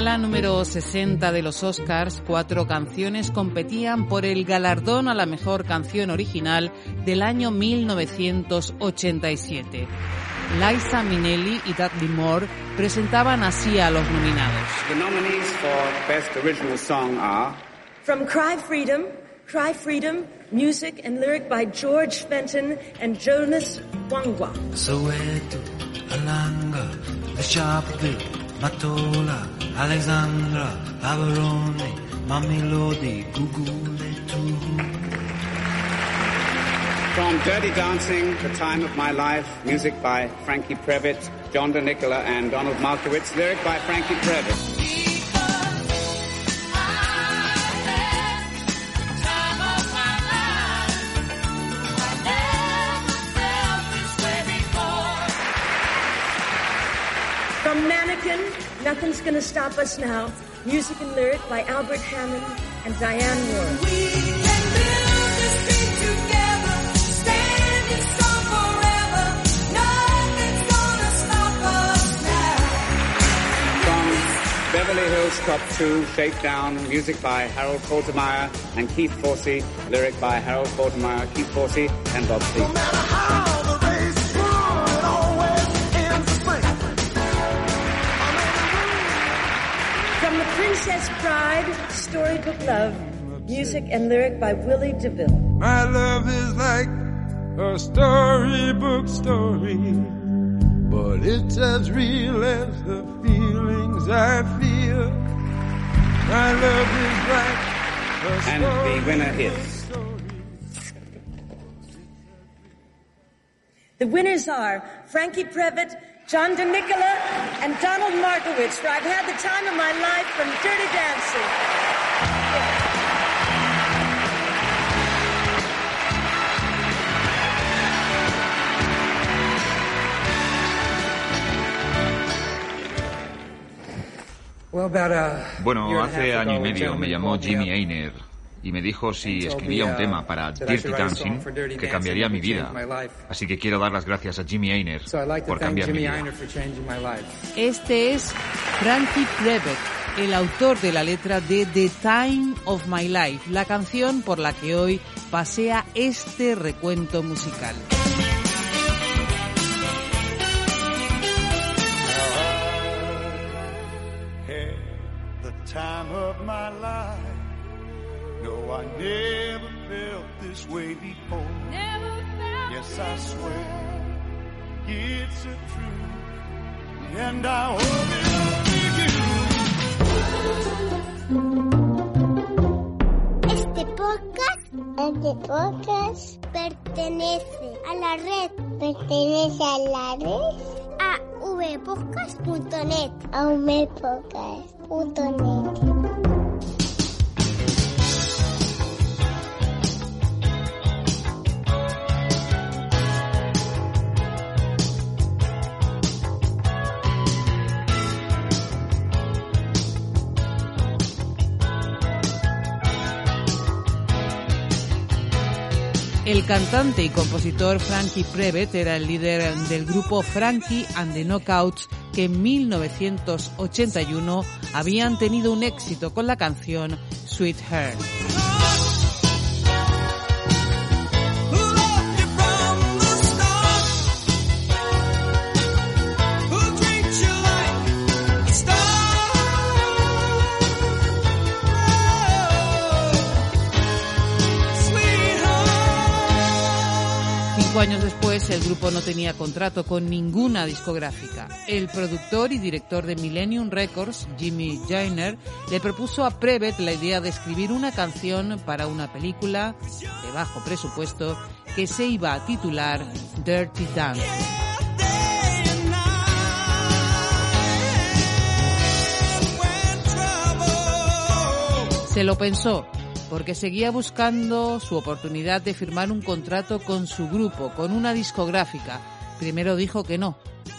gala número 60 de los Oscars, cuatro canciones competían por el galardón a la mejor canción original del año 1987. Liza Minnelli y Dudley Moore presentaban así a los nominados. The nominees for Best Original Song are From Cry Freedom, Cry Freedom, music and lyric by George Fenton and Jonas Wangwa. Matola, Alexandra, Averone, Mamelodi, Guguletu. From Dirty Dancing, The Time of My Life, music by Frankie Previtt, John DeNicola and Donald Markowitz, lyric by Frankie Previtt. Nothing's Gonna Stop Us Now, music and lyric by Albert Hammond and Diane Warren. We can build this dream together, standing strong forever. Nothing's gonna stop us now. From Beverly Hills Cop 2, Shakedown, music by Harold Faltermeyer and Keith Forsey, lyric by Harold Faltermeyer, Keith Forsey and Bob Seale. From Princess Bride, Storybook Love, music and lyric by Willie DeVille. My love is like a storybook story, but it's as real as the feelings I feel. My love is like a And the winner is The winners are Frankie Previtt, John DeNicola, and Donald Markowitz for I've Had the Time of My Life from Dirty Dancing. Uh, bueno, hace año y medio me llamó Jimmy Einer y me dijo si escribía un tema para Dirty Dancing que cambiaría mi vida. Así que quiero dar las gracias a Jimmy Einer por cambiar mi vida. Este es Frankie Previtt, el autor de la letra de The Time of My Life, la canción por la que hoy pasea este recuento musical. had the time of my life. No, I never felt this way before. yes, I swear it's a truth, and I owe it. Este podcast, este podcast pertenece a la red, pertenece a la red, a vpodcast.net, a vpodcast.net. cantante y compositor Frankie Previtt era el líder del grupo Frankie and the Knockouts que en 1981 habían tenido un éxito con la canción Sweet Heart. Años después, el grupo no tenía contrato con ninguna discográfica. El productor y director de Millennium Records, Jimmy Jainer, le propuso a Prevet la idea de escribir una canción para una película de bajo presupuesto que se iba a titular Dirty Dancing. Se lo pensó, porque seguía buscando su oportunidad de firmar un contrato con su grupo, con una discográfica. Primero dijo que no,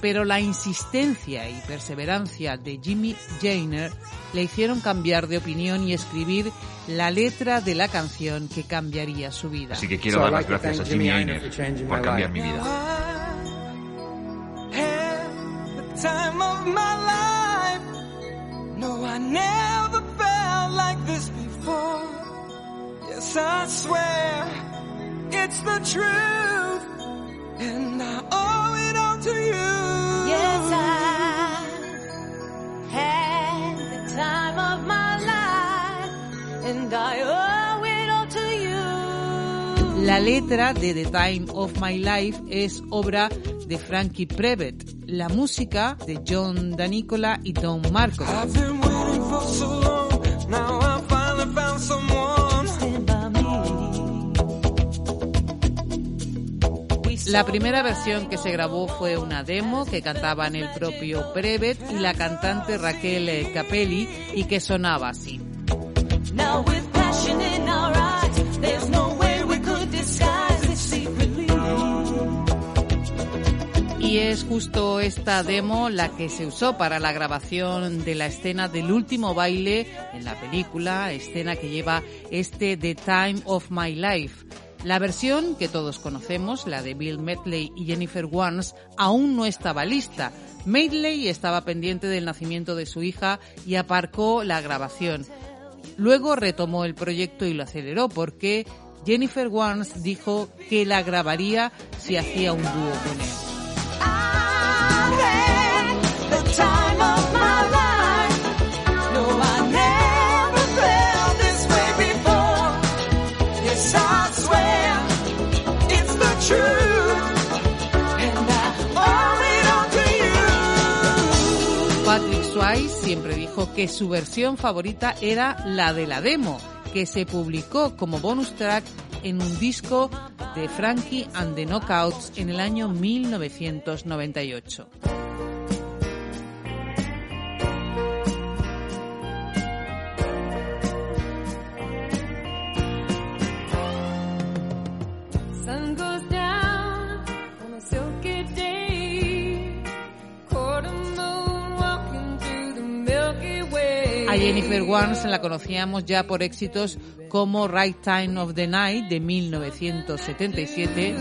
pero la insistencia y perseverancia de Jimmy Jainer le hicieron cambiar de opinión y escribir la letra de la canción que cambiaría su vida. Así que quiero dar las gracias a Jimmy Einer por cambiar mi vida. This before. Yes, I swear it's the truth, and I owe it all to you. Yes, I had the time of my life, and I owe it all to you. La letra de The Time of My Life es obra de Frankie Prevet, la música de John Danicola y Don Marco. I've been waiting for so long, now I La primera versión que se grabó fue una demo que cantaban el propio Prevet y la cantante Raquel eh, Capelli y que sonaba así. Y es justo esta demo la que se usó para la grabación de la escena del último baile en la película, escena que lleva este The Time of My Life. La versión que todos conocemos, la de Bill Medley y Jennifer Warnes, aún no estaba lista. Medley estaba pendiente del nacimiento de su hija y aparcó la grabación. Luego retomó el proyecto y lo aceleró porque Jennifer Warnes dijo que la grabaría si hacía un dúo con él. Dijo que su versión favorita era la de la demo, que se publicó como bonus track en un disco de Frankie and the Knockouts en el año 1998. Jennifer Warnes la conocíamos ya por éxitos como Right Time of the Night de 1977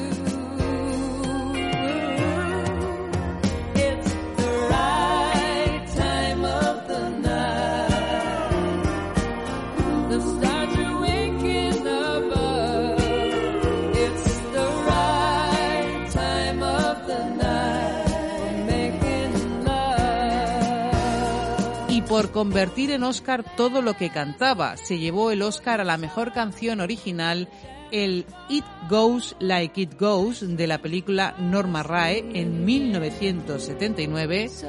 por convertir en Oscar todo lo que cantaba. Se llevó el Oscar a la mejor canción original, el It Goes Like It Goes de la película Norma Rae en 1979 So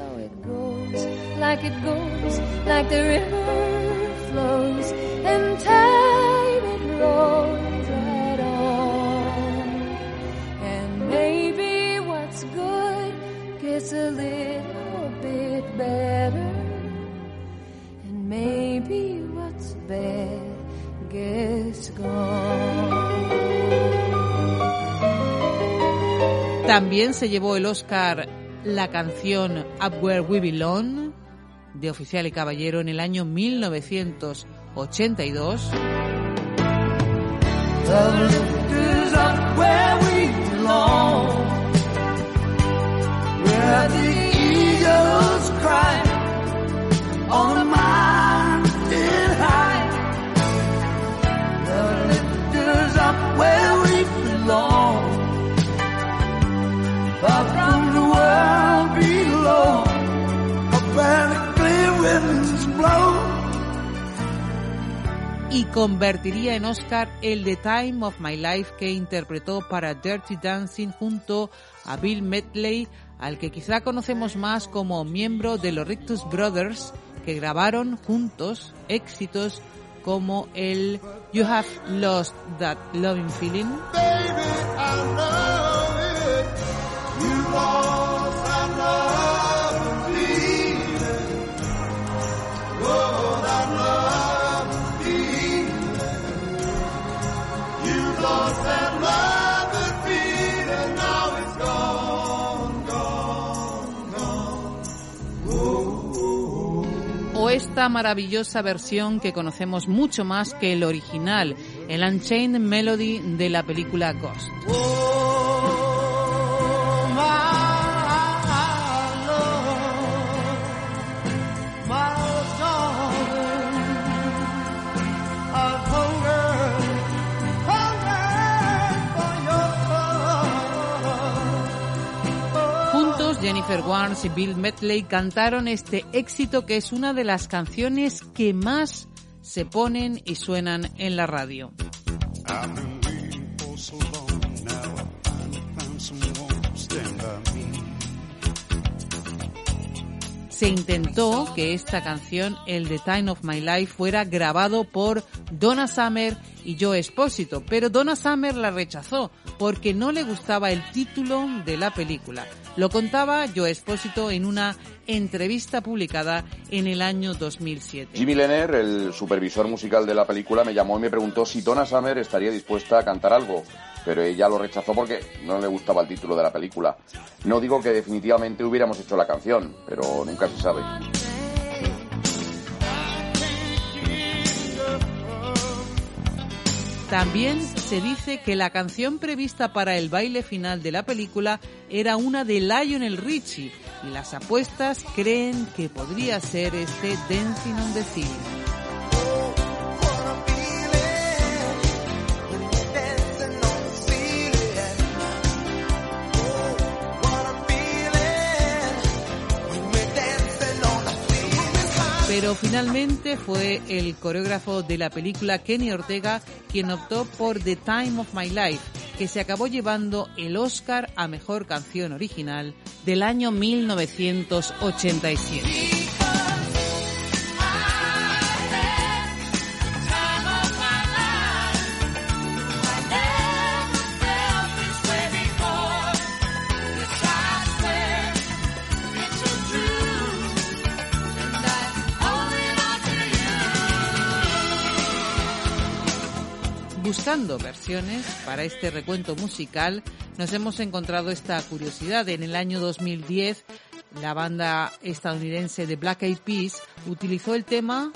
También se llevó el Oscar la canción Up Where We Belong de Oficial y Caballero en el año 1982. Convertiría en Oscar el The Time of My Life que interpretó para Dirty Dancing junto a Bill Medley, al que quizá conocemos más como miembro de los Rictus Brothers, que grabaron juntos éxitos como el You Have Lost That Loving Feeling. Baby, esta maravillosa versión que conocemos mucho más que el original, el Unchained Melody de la película Ghost. Jennifer Warnes y Bill Medley cantaron este éxito que es una de las canciones que más se ponen y suenan en la radio. Se intentó que esta canción, el The Time of My Life, fuera grabado por Donna Summer y Joe Espósito, pero Donna Summer la rechazó porque no le gustaba el título de la película. Lo contaba Joe Espósito en una entrevista publicada en el año 2007. Jimmy Lenner, el supervisor musical de la película, me llamó y me preguntó si Donna Summer estaría dispuesta a cantar algo, pero ella lo rechazó porque no le gustaba el título de la película. No digo que definitivamente hubiéramos hecho la canción, pero nunca se sabe. También se dice que la canción prevista para el baile final de la película era una de Lionel Richie y las apuestas creen que podría ser este Dancing on the Ceiling. Pero finalmente fue el coreógrafo de la película Kenny Ortega quien optó por The Time of My Life, que se acabó llevando el Oscar a Mejor Canción Original del año 1987. Versiones para este recuento musical, nos hemos encontrado esta curiosidad. En el año 2010, la banda estadounidense de Black Eyed Peas utilizó el tema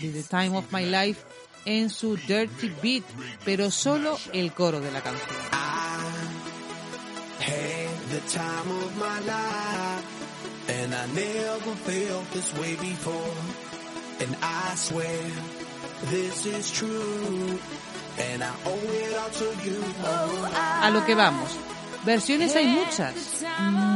The Time of My Life en su Dirty Beat, pero solo el coro de la canción. A lo que vamos. Versiones hay muchas,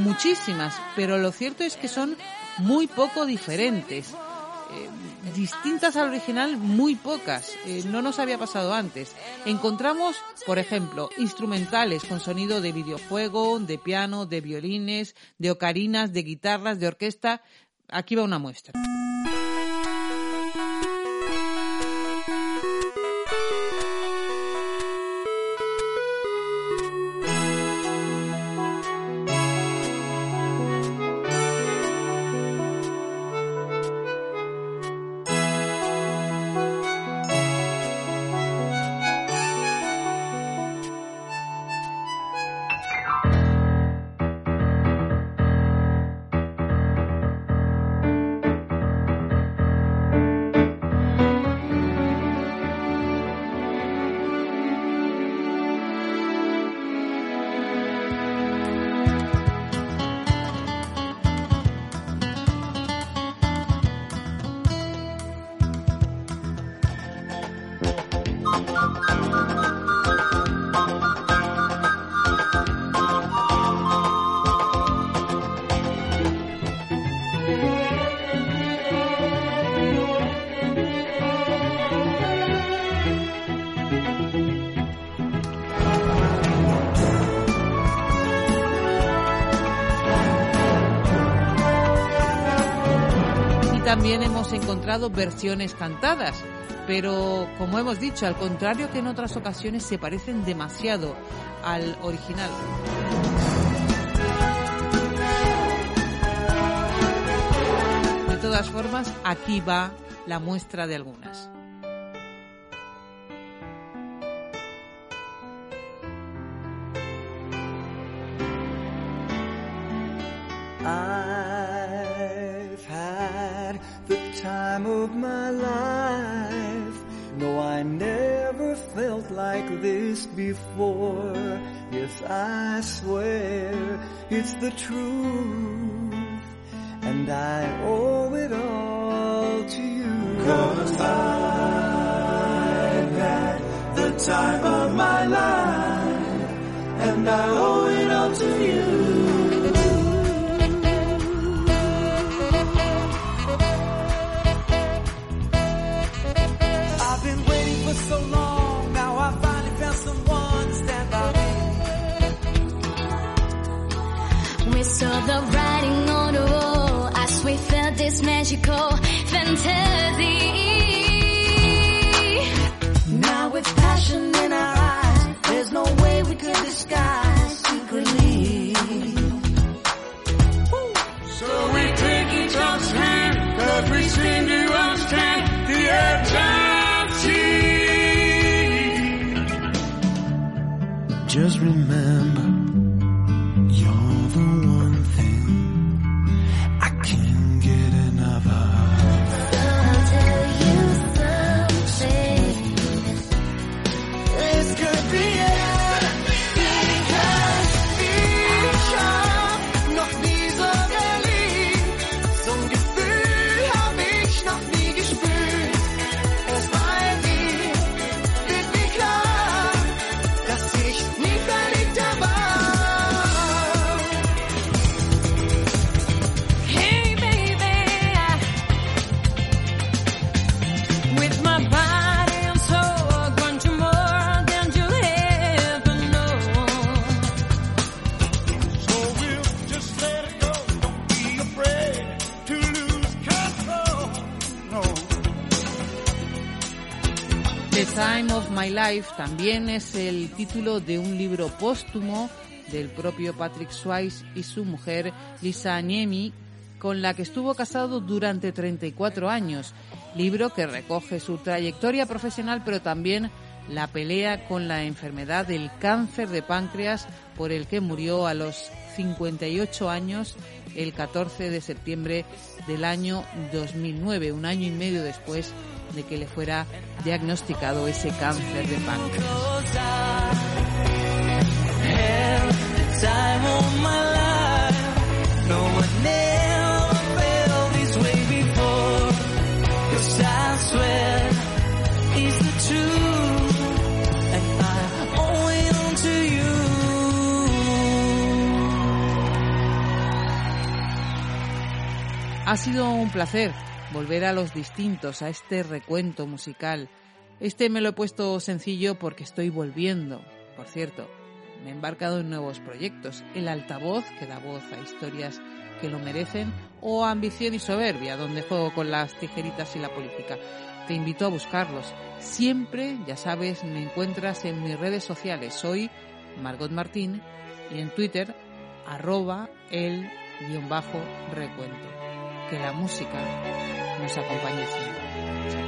muchísimas, pero lo cierto es que son muy poco diferentes. Eh, distintas al original, muy pocas. Eh, no nos había pasado antes. Encontramos, por ejemplo, instrumentales con sonido de videojuego, de piano, de violines, de ocarinas, de guitarras, de orquesta. Aquí va una muestra. También hemos encontrado versiones cantadas, pero como hemos dicho, al contrario que en otras ocasiones se parecen demasiado al original. De todas formas, aquí va la muestra de algunas. Time of my life. No, I never felt like this before. Yes, I swear it's the truth. And I owe it all to you. Cause I've had the time of my life, and I owe it all to you. Just remember, También es el título de un libro póstumo del propio Patrick Swayze y su mujer Lisa Niemi, con la que estuvo casado durante 34 años. Libro que recoge su trayectoria profesional, pero también la pelea con la enfermedad del cáncer de páncreas, por el que murió a los 58 años el 14 de septiembre del año 2009, un año y medio después de que le fuera diagnosticado ese cáncer de páncreas. Ha sido un placer volver a los distintos, a este recuento musical. Este me lo he puesto sencillo porque estoy volviendo. Por cierto, me he embarcado en nuevos proyectos. El altavoz, que da voz a historias que lo merecen, o Ambición y Soberbia, donde juego con las tijeritas y la política. Te invito a buscarlos. Siempre, ya sabes, me encuentras en mis redes sociales. Soy Margot Martín y en Twitter, arroba el guion bajo recuento. Que la música nos acompañe siempre.